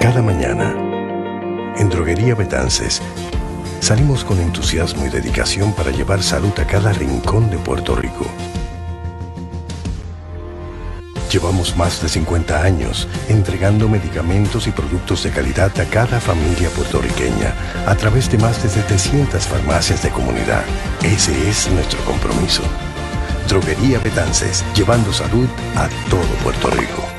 Cada mañana, en Droguería Betances, salimos con entusiasmo y dedicación para llevar salud a cada rincón de Puerto Rico. Llevamos más de 50 años entregando medicamentos y productos de calidad a cada familia puertorriqueña a través de más de 700 farmacias de comunidad. Ese es nuestro compromiso. Droguería Betances, llevando salud a todo Puerto Rico.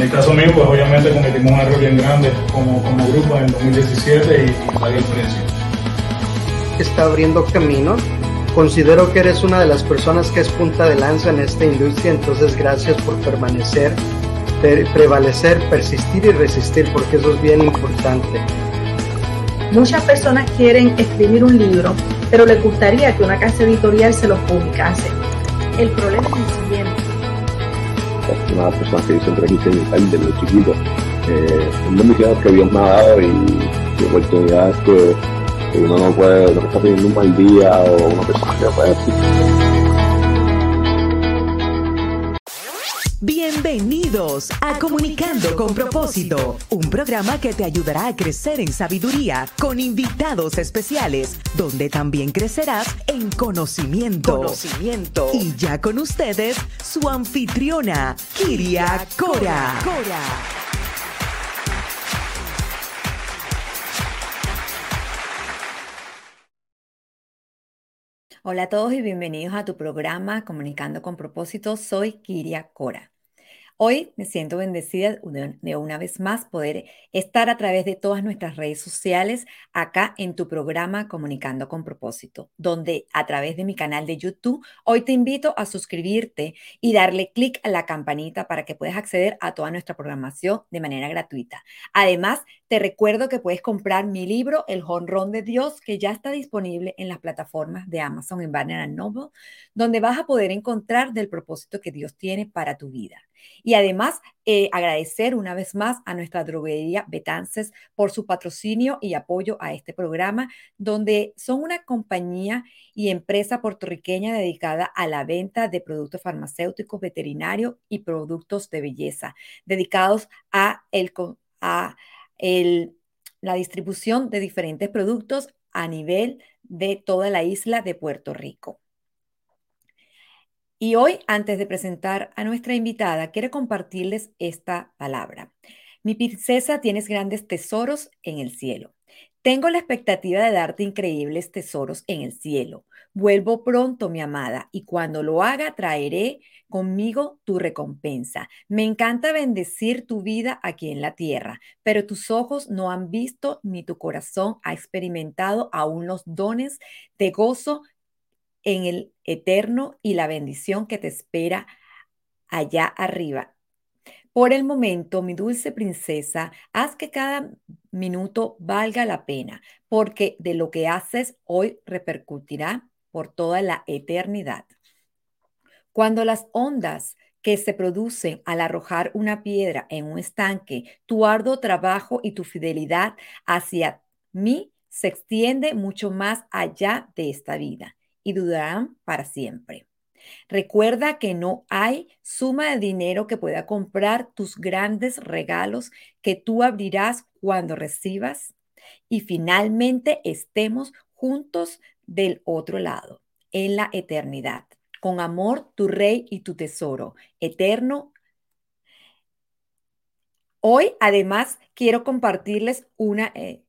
En el caso mío, pues obviamente cometimos un error bien grande como, como grupo en 2017 y la diferencia. Está abriendo camino Considero que eres una de las personas que es punta de lanza en esta industria, entonces gracias por permanecer, prevalecer, persistir y resistir, porque eso es bien importante. Muchas personas quieren escribir un libro, pero les gustaría que una casa editorial se lo publicase. El problema es el siguiente. Una persona que yo siempre quise imitar desde muy chiquito. Eh, un que Dios me ha dado y, y oportunidades que uno no puede, no está teniendo un mal día o una persona que puede Bienvenidos a Comunicando con Propósito, un programa que te ayudará a crecer en sabiduría con invitados especiales, donde también crecerás en conocimiento. Conocimiento. Y ya con ustedes, su anfitriona, Kiria Cora. Cora. Hola a todos y bienvenidos a tu programa Comunicando con propósito. Soy Kiria Cora. Hoy me siento bendecida de una vez más poder estar a través de todas nuestras redes sociales acá en tu programa Comunicando con propósito, donde a través de mi canal de YouTube hoy te invito a suscribirte y darle clic a la campanita para que puedas acceder a toda nuestra programación de manera gratuita. Además, te recuerdo que puedes comprar mi libro El Jonrón de Dios, que ya está disponible en las plataformas de Amazon y Barnes Noble, donde vas a poder encontrar del propósito que Dios tiene para tu vida. Y además, eh, agradecer una vez más a nuestra droguería Betances por su patrocinio y apoyo a este programa, donde son una compañía y empresa puertorriqueña dedicada a la venta de productos farmacéuticos, veterinarios y productos de belleza, dedicados a, el, a la distribución de diferentes productos a nivel de toda la isla de Puerto Rico. Y hoy, antes de presentar a nuestra invitada, quiero compartirles esta palabra. Mi princesa, tienes grandes tesoros en el cielo. Tengo la expectativa de darte increíbles tesoros en el cielo. Vuelvo pronto, mi amada, y cuando lo haga traeré conmigo tu recompensa. Me encanta bendecir tu vida aquí en la tierra, pero tus ojos no han visto ni tu corazón ha experimentado aún los dones de gozo en el eterno y la bendición que te espera allá arriba. Por el momento, mi dulce princesa, haz que cada minuto valga la pena, porque de lo que haces hoy repercutirá por toda la eternidad. Cuando las ondas que se producen al arrojar una piedra en un estanque, tu arduo trabajo y tu fidelidad hacia mí se extiende mucho más allá de esta vida y durarán para siempre. Recuerda que no hay suma de dinero que pueda comprar tus grandes regalos que tú abrirás cuando recibas y finalmente estemos juntos del otro lado, en la eternidad. Con amor, tu rey y tu tesoro eterno. Hoy, además, quiero compartirles una, eh,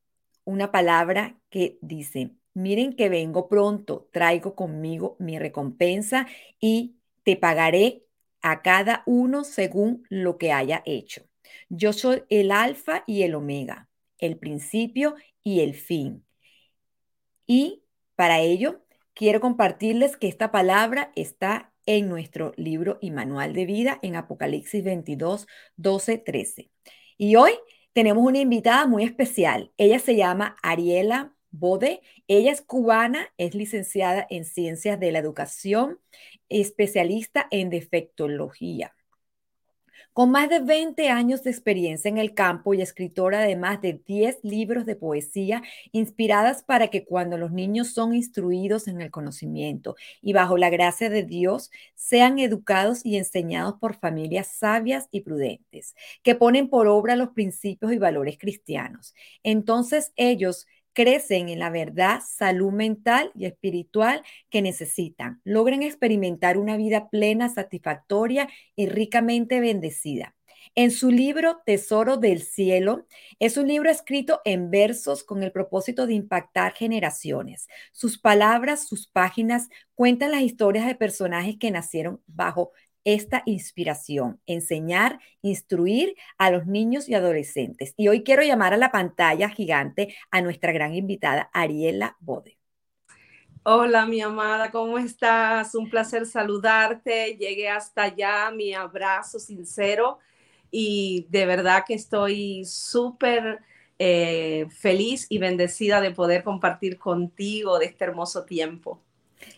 una palabra que dice, miren que vengo pronto, traigo conmigo mi recompensa y te pagaré a cada uno según lo que haya hecho. Yo soy el alfa y el omega, el principio y el fin. Y para ello, quiero compartirles que esta palabra está en nuestro libro y manual de vida en Apocalipsis 22, 12, 13. Y hoy tenemos una invitada muy especial. Ella se llama Ariela Bode. Ella es cubana, es licenciada en Ciencias de la Educación, especialista en defectología. Con más de 20 años de experiencia en el campo y escritora de más de 10 libros de poesía inspiradas para que cuando los niños son instruidos en el conocimiento y bajo la gracia de Dios, sean educados y enseñados por familias sabias y prudentes, que ponen por obra los principios y valores cristianos. Entonces ellos crecen en la verdad, salud mental y espiritual que necesitan, logren experimentar una vida plena, satisfactoria y ricamente bendecida. En su libro Tesoro del Cielo, es un libro escrito en versos con el propósito de impactar generaciones. Sus palabras, sus páginas cuentan las historias de personajes que nacieron bajo esta inspiración, enseñar, instruir a los niños y adolescentes. Y hoy quiero llamar a la pantalla gigante a nuestra gran invitada, Ariela Bode. Hola, mi amada, ¿cómo estás? Un placer saludarte. Llegué hasta allá, mi abrazo sincero y de verdad que estoy súper eh, feliz y bendecida de poder compartir contigo de este hermoso tiempo.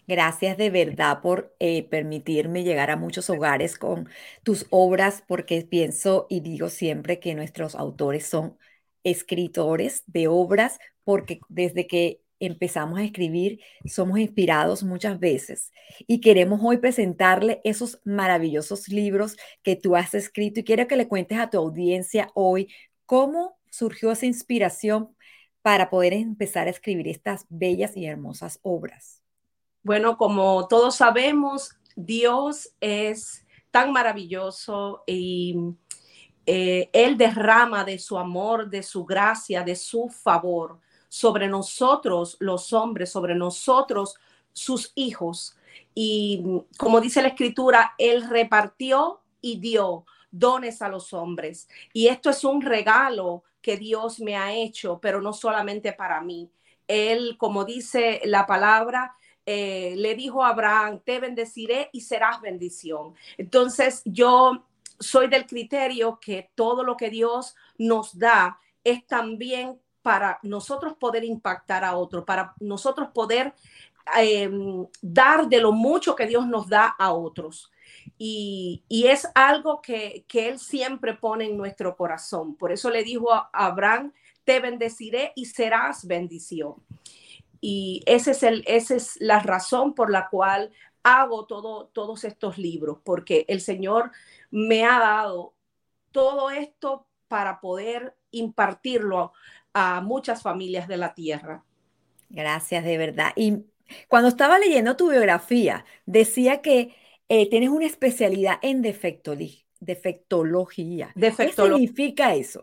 Gracias de verdad por eh, permitirme llegar a muchos hogares con tus obras, porque pienso y digo siempre que nuestros autores son escritores de obras, porque desde que empezamos a escribir somos inspirados muchas veces y queremos hoy presentarle esos maravillosos libros que tú has escrito y quiero que le cuentes a tu audiencia hoy cómo surgió esa inspiración para poder empezar a escribir estas bellas y hermosas obras. Bueno, como todos sabemos, Dios es tan maravilloso y eh, Él derrama de su amor, de su gracia, de su favor sobre nosotros los hombres, sobre nosotros sus hijos. Y como dice la escritura, Él repartió y dio dones a los hombres. Y esto es un regalo que Dios me ha hecho, pero no solamente para mí. Él, como dice la palabra, eh, le dijo a Abraham, te bendeciré y serás bendición. Entonces yo soy del criterio que todo lo que Dios nos da es también para nosotros poder impactar a otros, para nosotros poder em, dar de lo mucho que Dios nos da a otros. Y, es algo que, que, Él siempre pone en nuestro corazón. Por eso le dijo a Abraham, te bendeciré y serás bendición. Y ese es el, esa es la razón por la cual hago todo, todos estos libros, porque el Señor me ha dado todo esto para poder impartirlo a muchas familias de la tierra. Gracias, de verdad. Y cuando estaba leyendo tu biografía, decía que eh, tienes una especialidad en defectología. defectología. ¿Qué significa eso?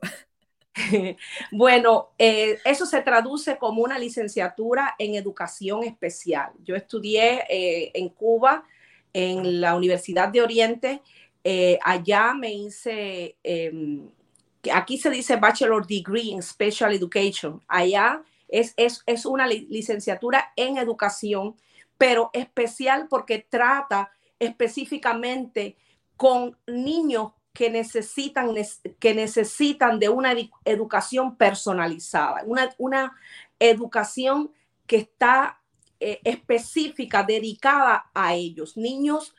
Bueno, eh, eso se traduce como una licenciatura en educación especial. Yo estudié eh, en Cuba, en la Universidad de Oriente. Eh, allá me hice, em, aquí se dice Bachelor Degree in Special Education. Allá es, es, es una licenciatura en educación, pero especial porque trata específicamente con niños que necesitan, que necesitan de una educación personalizada, una, una educación que está eh, específica, dedicada a ellos, niños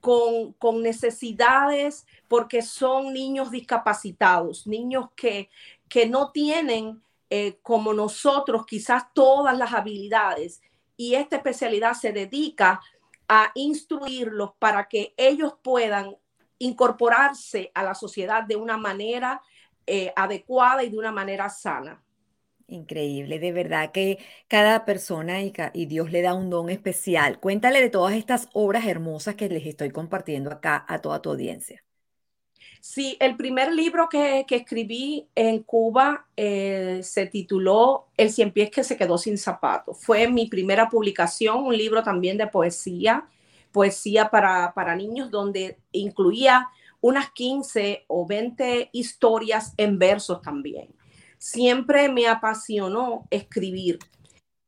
con, con, necesidades, porque son niños discapacitados, niños que, que no tienen eh, como nosotros quizás todas las habilidades. Y esta especialidad se dedica a instruirlos para que ellos puedan incorporarse a la sociedad de una manera eh, adecuada y de una manera sana. Increíble, de verdad que cada persona y, y, Dios le da un don especial. Cuéntale de todas estas obras hermosas que les estoy compartiendo acá a toda tu audiencia. Sí, el primer libro que, escribí en Cuba eh, se tituló El cien pies que se quedó sin zapatos. Fue mi primera publicación, un libro también de poesía poesía para, para niños donde incluía unas 15 o 20 historias en versos también. Siempre me apasionó escribir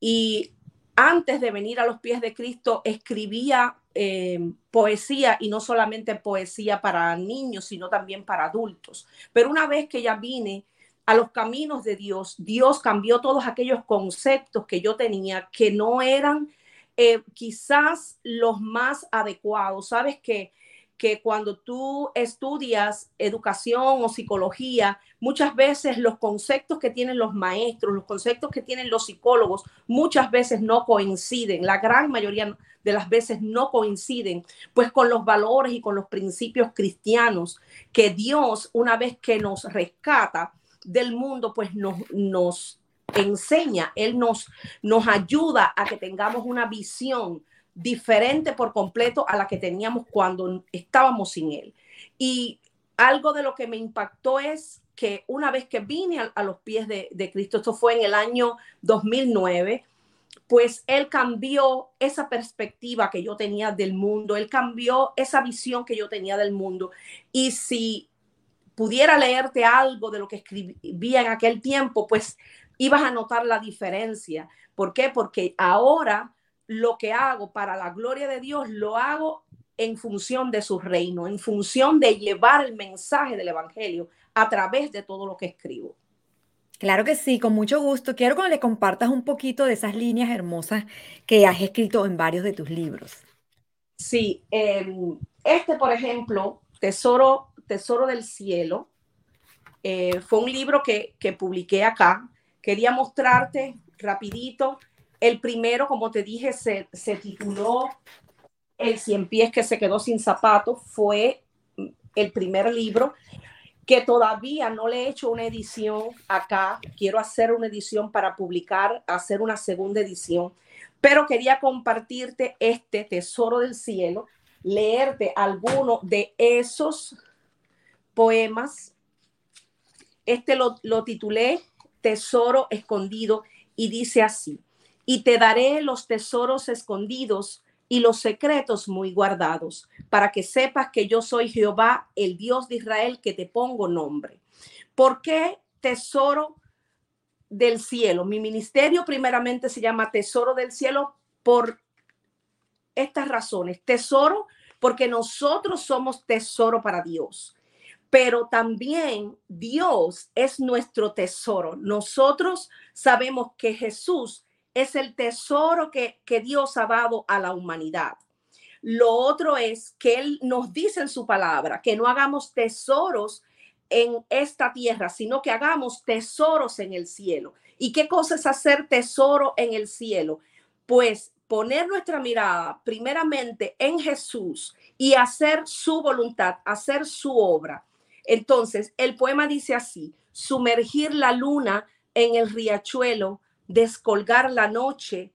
y antes de venir a los pies de Cristo escribía eh, poesía y no solamente poesía para niños, sino también para adultos. Pero una vez que ya vine a los caminos de Dios, Dios cambió todos aquellos conceptos que yo tenía que no eran eh, quizás los más adecuados. Sabes que, que cuando tú estudias educación o psicología, muchas veces los conceptos que tienen los maestros, los conceptos que tienen los psicólogos, muchas veces no coinciden, la gran mayoría de las veces no coinciden, pues con los valores y con los principios cristianos que Dios, una vez que nos rescata del mundo, pues nos, nos enseña, Él nos, nos ayuda a que tengamos una visión diferente por completo a la que teníamos cuando estábamos sin Él. Y algo de lo que me impactó es que una vez que vine a, los pies de, de, Cristo, esto fue en el año 2009, pues Él cambió esa perspectiva que yo tenía del mundo, Él cambió esa visión que yo tenía del mundo. Y si pudiera leerte algo de lo que escribía en aquel tiempo, pues ibas a notar la diferencia. ¿Por qué? Porque ahora lo que hago para la gloria de Dios lo hago en función de su reino, en función de llevar el mensaje del Evangelio a través de todo lo que escribo. Claro que sí, con mucho gusto. Quiero que le compartas un poquito de esas líneas hermosas que has escrito en varios de tus libros. Sí, em, este, por ejemplo, Tesoro, Tesoro del Cielo, eh, fue un libro que, que publiqué acá. Quería mostrarte rapidito el primero, como te dije, se, tituló El cien pies que se quedó sin zapatos. Fue el primer libro que todavía no le he hecho una edición acá. Quiero hacer una edición para publicar, hacer una segunda edición. Pero quería compartirte este tesoro del cielo, leerte alguno de esos poemas. Este lo, lo titulé Tesoro Escondido y dice así y te daré los tesoros escondidos y los secretos muy guardados, para que sepas que yo soy Jehová, el Dios de Israel, que te pongo nombre. ¿Por qué tesoro del cielo? Mi ministerio primeramente se llama Tesoro del Cielo por estas razones. Tesoro porque nosotros somos tesoro para Dios pero también Dios es nuestro tesoro. Nosotros sabemos que Jesús es el tesoro que, Dios ha dado a la humanidad. Lo otro es que Él nos dice en su palabra que no hagamos tesoros en esta tierra, sino que hagamos tesoros en el cielo. ¿Y qué cosa es hacer tesoro en el cielo? Pues poner nuestra mirada primeramente en Jesús y hacer su voluntad, hacer su obra. Entonces, el poema dice así, sumergir la luna en el riachuelo descolgar la noche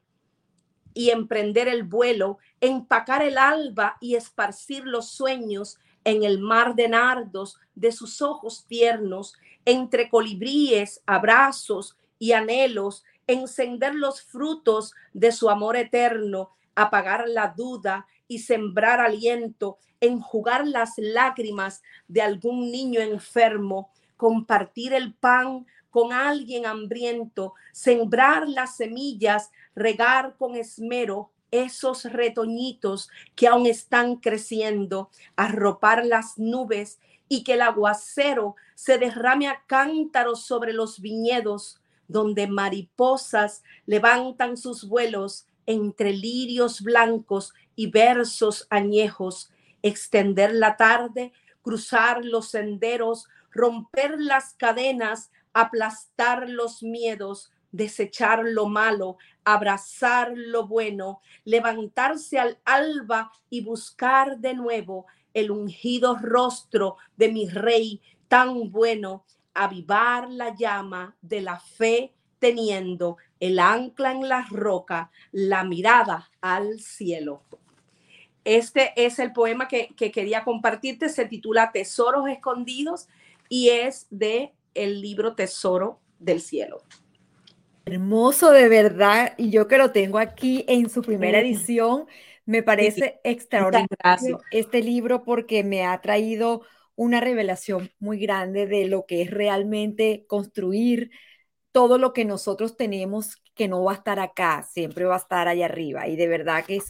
y emprender el vuelo, empacar el alba y esparcir los sueños en el mar de nardos de sus ojos tiernos, entre colibríes, abrazos y anhelos, encender los frutos de su amor eterno, apagar la duda y sembrar aliento, enjugar las lágrimas de algún niño enfermo, compartir el pan con alguien hambriento, sembrar las semillas, regar con esmero esos retoñitos que aún están creciendo, arropar las nubes y que el aguacero se derrame a cántaros sobre los viñedos, donde mariposas levantan sus vuelos entre lirios blancos y versos añejos, extender la tarde, cruzar los senderos, romper las cadenas, aplastar los miedos, desechar lo malo, abrazar lo bueno, levantarse al alba y buscar de nuevo el ungido rostro de mi rey tan bueno, avivar la llama de la fe teniendo el ancla en la roca, la mirada al cielo. Este es el poema que, que quería compartirte, se titula Tesoros Escondidos y es de el libro Tesoro del Cielo. Hermoso de verdad, y yo que lo tengo aquí en su primera edición, me parece extraordinario este libro porque me ha traído una revelación muy grande de lo que es realmente construir todo lo que nosotros tenemos que no va a estar acá, siempre va a estar allá arriba. Y de verdad que es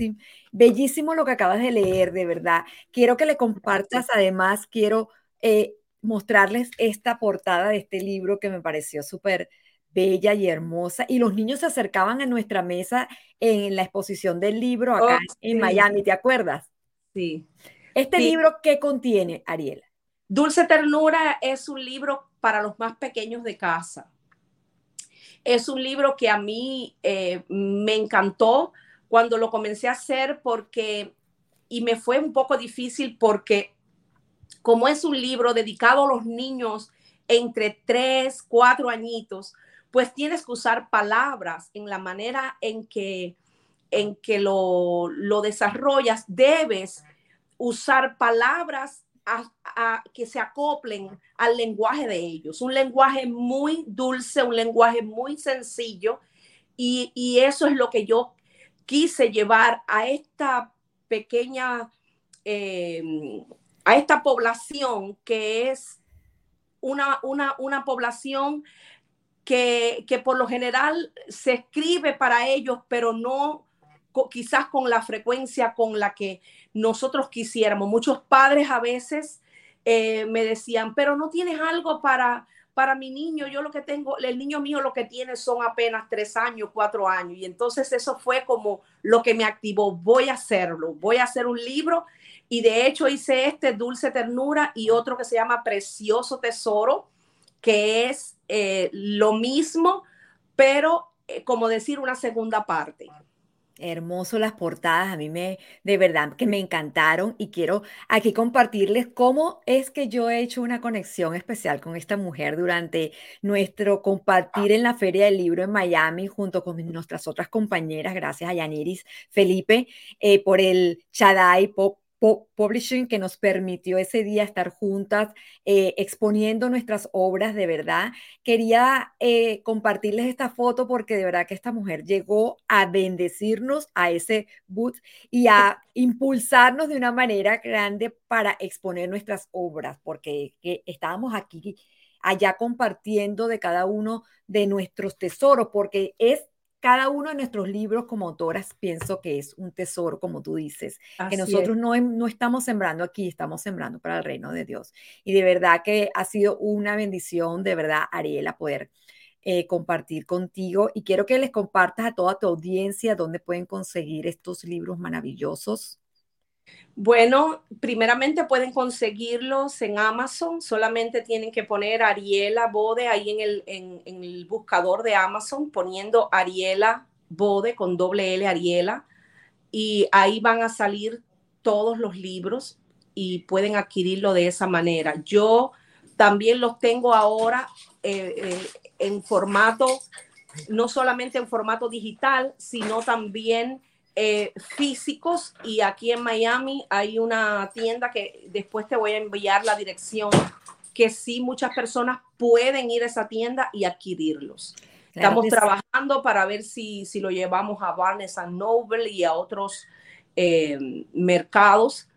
bellísimo lo que acabas de leer, de verdad. Quiero que le compartas, además, quiero eh, mostrarles esta portada de este libro que me pareció súper bella y hermosa. Y los niños se acercaban a nuestra mesa en la exposición del libro acá oh, en Miami, ¿te acuerdas? Sí. ¿Este libro qué contiene, Ariela? Dulce Ternura es un libro para los más pequeños de casa. Es un libro que a mí eh, me encantó cuando lo comencé a hacer porque, y me fue un poco difícil porque como es un libro dedicado a los niños entre 3, 4 añitos, pues tienes que usar palabras en la manera en que, en que lo, lo desarrollas. Debes usar palabras que se acoplen al lenguaje de ellos. Un lenguaje muy dulce, un lenguaje muy sencillo. Y, eso es lo que yo quise llevar a esta pequeña, eh, a esta población que es una, una, una población que, que, por lo general se escribe para ellos, pero no quizás con la frecuencia con la que nosotros quisiéramos. Muchos padres a veces eh, me decían, pero no tienes algo para, para mi niño. Yo lo que tengo, el niño mío lo que tiene son apenas tres años, cuatro años. Y entonces eso fue como lo que me activó. Voy a hacerlo, voy a hacer un libro. Y de hecho hice este Dulce Ternura y otro que se llama Precioso Tesoro, que es eh, lo mismo, pero eh, como decir una segunda parte. Hermoso las portadas, a mí me, de verdad que me encantaron y quiero aquí compartirles cómo es que yo he hecho una conexión especial con esta mujer durante nuestro compartir en la Feria del Libro en Miami junto con nuestras otras compañeras, gracias a Yaniris Felipe, eh, por el Chadai Pop Publishing que nos permitió ese día estar juntas eh, exponiendo nuestras obras de verdad. Quería eh, compartirles esta foto porque de verdad que esta mujer llegó a bendecirnos a ese boot y a impulsarnos de una manera grande para exponer nuestras obras porque estábamos aquí allá compartiendo de cada uno de nuestros tesoros porque es cada uno de nuestros libros como autoras pienso que es un tesoro, como tú dices, que nosotros no, no, estamos sembrando aquí, estamos sembrando para el reino de Dios. Y de verdad que ha sido una bendición, de verdad, Ariela, poder eh, compartir contigo. Y quiero que les compartas a toda tu audiencia dónde pueden conseguir estos libros maravillosos. Bueno, primeramente pueden conseguirlos en Amazon, solamente tienen que poner Ariela Bode ahí en el, en, el buscador de Amazon, poniendo Ariela Bode con doble L Ariela, y ahí van a salir todos los libros y pueden adquirirlo de esa manera. Yo también los tengo ahora eh, eh, en formato, no solamente en formato digital, sino también eh, físicos y aquí en Miami hay una tienda que después te voy a enviar la dirección que sí muchas personas pueden ir a esa tienda y adquirirlos. Estamos trabajando para ver si, si lo llevamos a Barnes Noble y a otros eh, mercados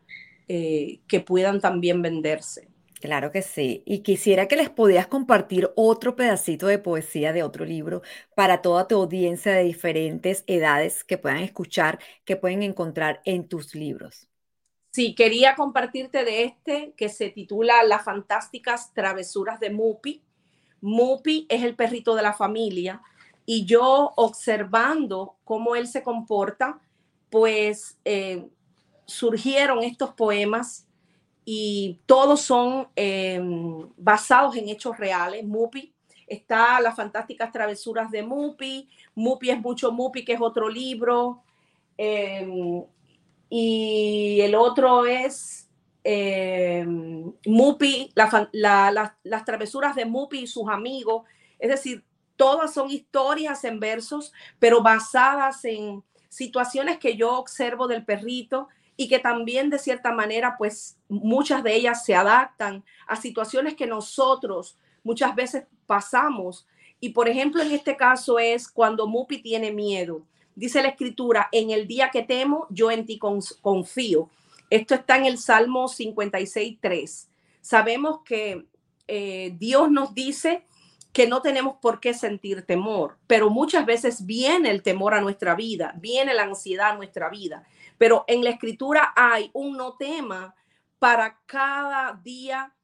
eh, que puedan también venderse. Claro que sí. Y quisiera que les pudieras compartir otro pedacito de poesía de otro libro para toda tu audiencia de diferentes edades que puedan escuchar, que pueden encontrar en tus libros. Sí, quería compartirte de este que se titula Las fantásticas travesuras de Mupi. Mupi es el perrito de la familia y yo observando cómo él se comporta, pues eh, surgieron estos poemas y todos son em, basados en hechos reales. Mupi está Las Fantásticas Travesuras de Mupi, Mupi es mucho Mupi, que es otro libro, em, y el otro es em, Mupi, las travesuras de Mupi y sus amigos, es decir, todas son historias en versos, pero basadas en situaciones que yo observo del perrito y que también de cierta manera, pues muchas de ellas se adaptan a situaciones que nosotros muchas veces pasamos. Y por ejemplo, en este caso es cuando Mupi tiene miedo. Dice la escritura, en el día que temo, yo en ti confío. Esto está en el Salmo 56, 3. Sabemos que eh, Dios nos dice que no tenemos por qué sentir temor, pero muchas veces viene el temor a nuestra vida, viene la ansiedad a nuestra vida. Pero en la escritura hay un no tema para cada día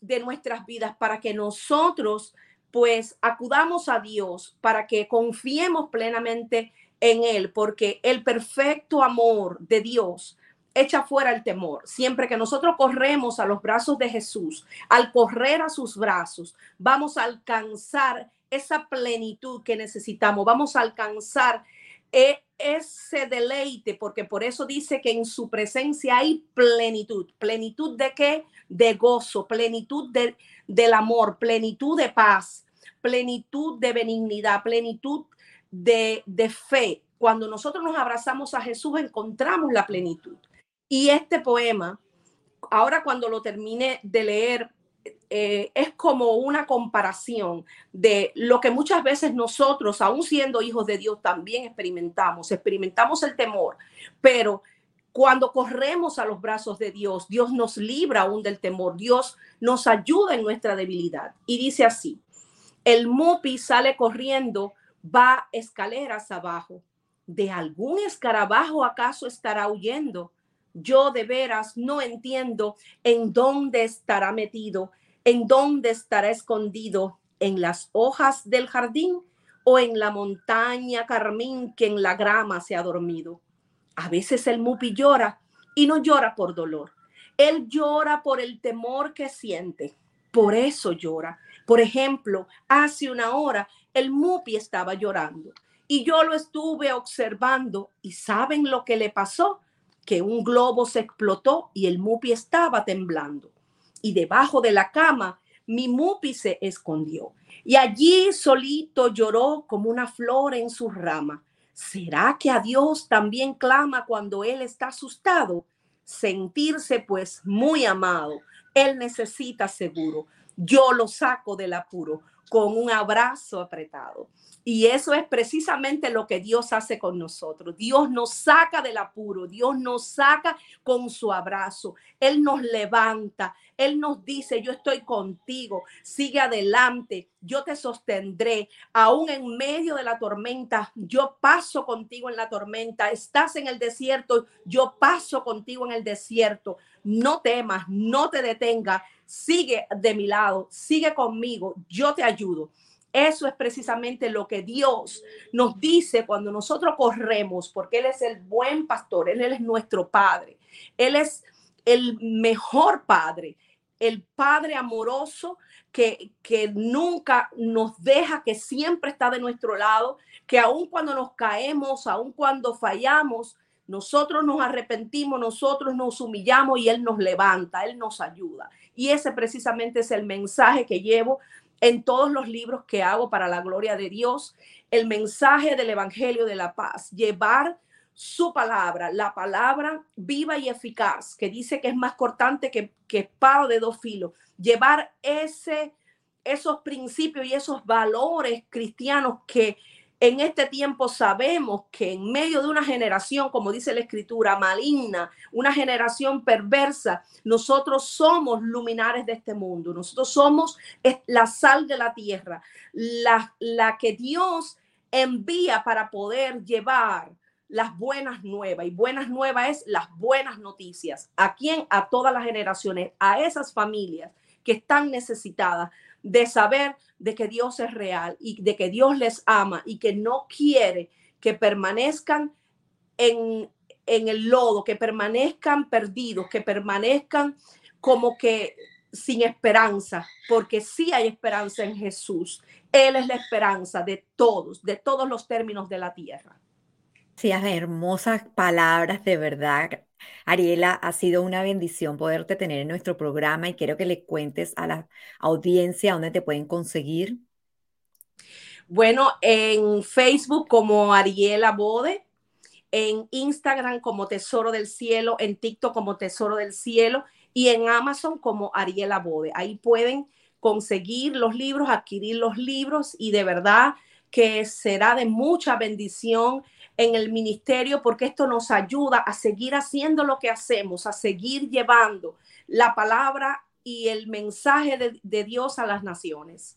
de nuestras vidas, para que nosotros pues acudamos a Dios, para que confiemos plenamente en Él, porque el perfecto amor de Dios echa fuera el temor. Siempre que nosotros corremos a los brazos de Jesús, al correr a sus brazos, vamos a alcanzar esa plenitud que necesitamos, vamos a alcanzar e, ese deleite, porque por eso dice que en su presencia hay plenitud. ¿Plenitud de qué? De gozo, plenitud de, del amor, plenitud de paz, plenitud de benignidad, plenitud de, de fe. Cuando nosotros nos abrazamos a Jesús, encontramos la plenitud. Y este poema, ahora cuando lo termine de leer, eh, es como una comparación de lo que muchas veces nosotros, aún siendo hijos de Dios, también experimentamos. Experimentamos el temor, pero cuando corremos a los brazos de Dios, Dios nos libra aún del temor, Dios nos ayuda en nuestra debilidad. Y dice así, el mupi sale corriendo, va escaleras abajo. ¿De algún escarabajo acaso estará huyendo? Yo de veras no entiendo en dónde estará metido, en dónde estará escondido, en las hojas del jardín o en la montaña carmín que en la grama se ha dormido. A veces el mupi llora y no llora por dolor. Él llora por el temor que siente. Por eso llora. Por ejemplo, hace una hora el mupi estaba llorando y yo lo estuve observando y ¿saben lo que le pasó? Que un globo se explotó y el mupi estaba temblando. Y debajo de la cama, mi mupi se escondió. Y allí solito lloró como una flor en su rama. ¿Será que a Dios también clama cuando Él está asustado? Sentirse pues muy amado. Él necesita seguro. Yo lo saco del apuro con un abrazo apretado. Y eso es precisamente lo que Dios hace con nosotros. Dios nos saca del apuro, Dios nos saca con su abrazo. Él nos levanta, Él nos dice, yo estoy contigo, sigue adelante, yo te sostendré. Aún en medio de la tormenta, yo paso contigo en la tormenta. Estás en el desierto, yo paso contigo en el desierto. No temas, no te detengas, sigue de mi lado, sigue conmigo, yo te ayudo. Eso es precisamente lo que Dios nos dice cuando nosotros corremos, porque Él es el buen pastor, Él, es nuestro Padre, Él es el mejor Padre, el Padre amoroso que, que nunca nos deja, que siempre está de nuestro lado, que aun cuando nos caemos, aun cuando fallamos, nosotros nos arrepentimos, nosotros nos humillamos y Él nos levanta, Él nos ayuda. Y ese precisamente es el mensaje que llevo en todos los libros que hago para la gloria de Dios, el mensaje del Evangelio de la Paz, llevar su palabra, la palabra viva y eficaz, que dice que es más cortante que, que espada de dos filos, llevar ese, esos principios y esos valores cristianos que en este tiempo sabemos que en medio de una generación, como dice la escritura, maligna, una generación perversa, nosotros somos luminares de este mundo, nosotros somos la sal de la tierra, la, que Dios envía para poder llevar las buenas nuevas. Y buenas nuevas es las buenas noticias. ¿A quién? A todas las generaciones, a esas familias que están necesitadas de saber de que Dios es real y de que Dios les ama y que no quiere que permanezcan en, en el lodo, que permanezcan perdidos, que permanezcan como que sin esperanza, porque sí hay esperanza en Jesús. Él es la esperanza de todos, de todos los términos de la tierra. Sí, hermosas palabras de verdad. Ariela, ha sido una bendición poderte tener en nuestro programa y quiero que le cuentes a la audiencia dónde te pueden conseguir. Bueno, en Facebook como Ariela Bode, en Instagram como Tesoro del Cielo, en TikTok como Tesoro del Cielo y en Amazon como Ariela Bode. Ahí pueden conseguir los libros, adquirir los libros y de verdad que será de mucha bendición en el ministerio porque esto nos ayuda a seguir haciendo lo que hacemos, a seguir llevando la palabra y el mensaje de, Dios a las naciones.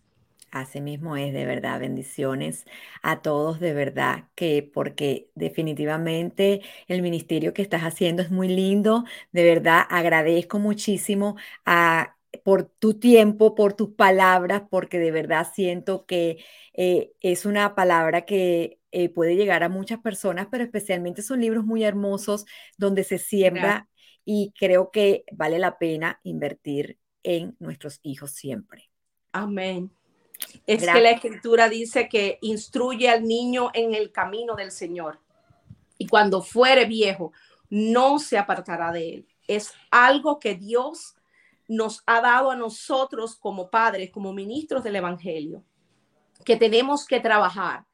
Así mismo es, de verdad, bendiciones a todos, de verdad, que porque definitivamente el ministerio que estás haciendo es muy lindo, de verdad, agradezco muchísimo a por tu tiempo, por tus palabras, porque de verdad siento que eh, es una palabra que eh, puede llegar a muchas personas, pero especialmente son libros muy hermosos donde se siembra y creo que vale la pena invertir en nuestros hijos siempre. Amén. Es que la escritura dice que instruye al niño en el camino del Señor y cuando fuere viejo no se apartará de él. Es algo que Dios nos ha dado a nosotros como padres, como ministros del Evangelio, que tenemos que trabajar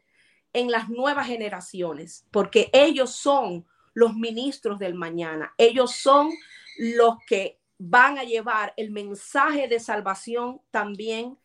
en las nuevas generaciones, porque ellos son los ministros del mañana, ellos son los que van a llevar el mensaje de salvación también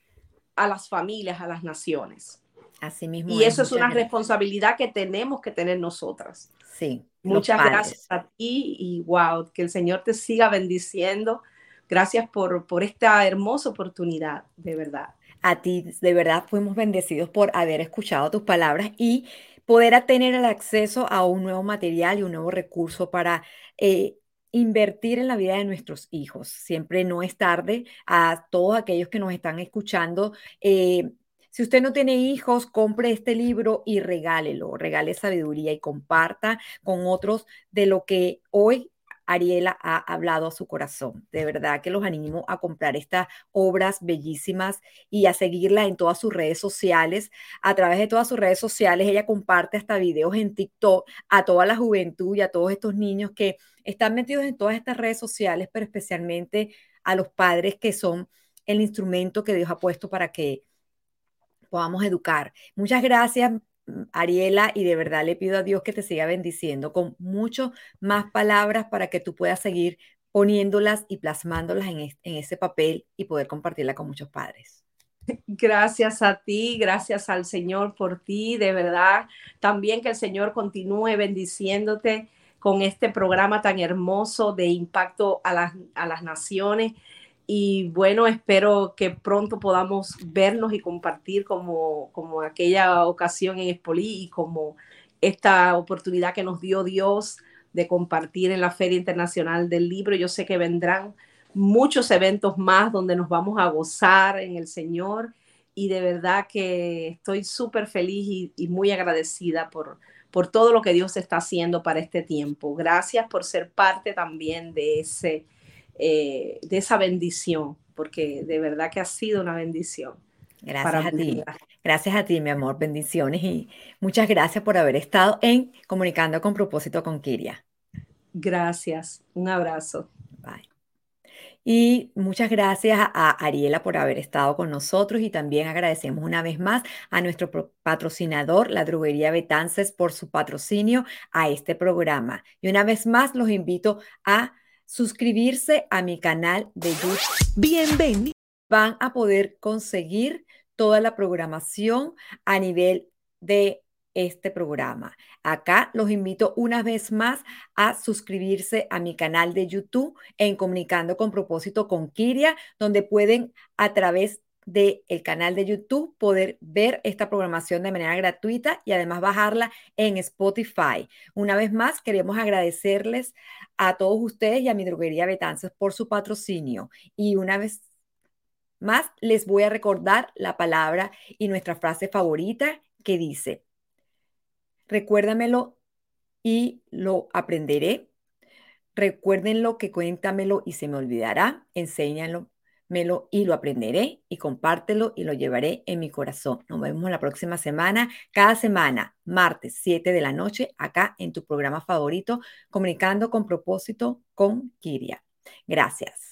a las familias, a las naciones. Así mismo. Y eso es una responsabilidad que tenemos que tener nosotras. Sí. Muchas gracias a ti y wow, que el Señor te siga bendiciendo Gracias por, por esta hermosa oportunidad, de verdad. A ti, de verdad, fuimos bendecidos por haber escuchado tus palabras y poder tener el acceso a un nuevo material y un nuevo recurso para eh, invertir en la vida de nuestros hijos. Siempre no es tarde a todos aquellos que nos están escuchando. Eh, si usted no tiene hijos, compre este libro y regálelo, regale sabiduría y comparta con otros de lo que hoy Ariela ha hablado a su corazón. De verdad que los animo a comprar estas obras bellísimas y a seguirla en todas sus redes sociales. A través de todas sus redes sociales, ella comparte hasta videos en TikTok a toda la juventud y a todos estos niños que están metidos en todas estas redes sociales, pero especialmente a los padres que son el instrumento que Dios ha puesto para que podamos educar. Muchas gracias Ariela, y de verdad le pido a Dios que te siga bendiciendo con mucho más palabras para que tú puedas seguir poniéndolas y plasmándolas en, en ese papel y poder compartirla con muchos padres. Gracias a ti, gracias al Señor por ti, de verdad. También que el Señor continúe bendiciéndote con este programa tan hermoso de impacto a las, a las naciones y bueno, espero que pronto podamos vernos y compartir como, como aquella ocasión en Espolí y como esta oportunidad que nos dio Dios de compartir en la Feria Internacional del Libro. Yo sé que vendrán muchos eventos más donde nos vamos a gozar en el Señor y de verdad que estoy súper feliz y, y, muy agradecida por, por todo lo que Dios está haciendo para este tiempo. Gracias por ser parte también de ese eh, de esa bendición, porque de verdad que ha sido una bendición. Gracias a ti. Gracias a ti, mi amor. Bendiciones y muchas gracias por haber estado en Comunicando con propósito con Kiria. Gracias. Un abrazo. Bye. Y muchas gracias a Ariela por haber estado con nosotros y también agradecemos una vez más a nuestro patrocinador, la droguería Betances, por su patrocinio a este programa. Y una vez más los invito a suscribirse a mi canal de YouTube. Bienvenidos. Van a poder conseguir toda la programación a nivel de este programa. Acá los invito una vez más a suscribirse a mi canal de YouTube en Comunicando con propósito con Kiria, donde pueden a través del el canal de YouTube poder ver esta programación de manera gratuita y además bajarla en Spotify. Una vez más, queremos agradecerles a todos ustedes y a mi droguería Betances por su patrocinio. Y una vez más, les voy a recordar la palabra y nuestra frase favorita que dice, recuérdamelo y lo aprenderé. Recuérdenlo que cuéntamelo y se me olvidará. Enséñalo y lo aprenderé y compártelo y lo llevaré en mi corazón. Nos vemos la próxima semana, cada semana, martes 7 de la noche, acá en tu programa favorito, Comunicando con propósito con Kiria. Gracias.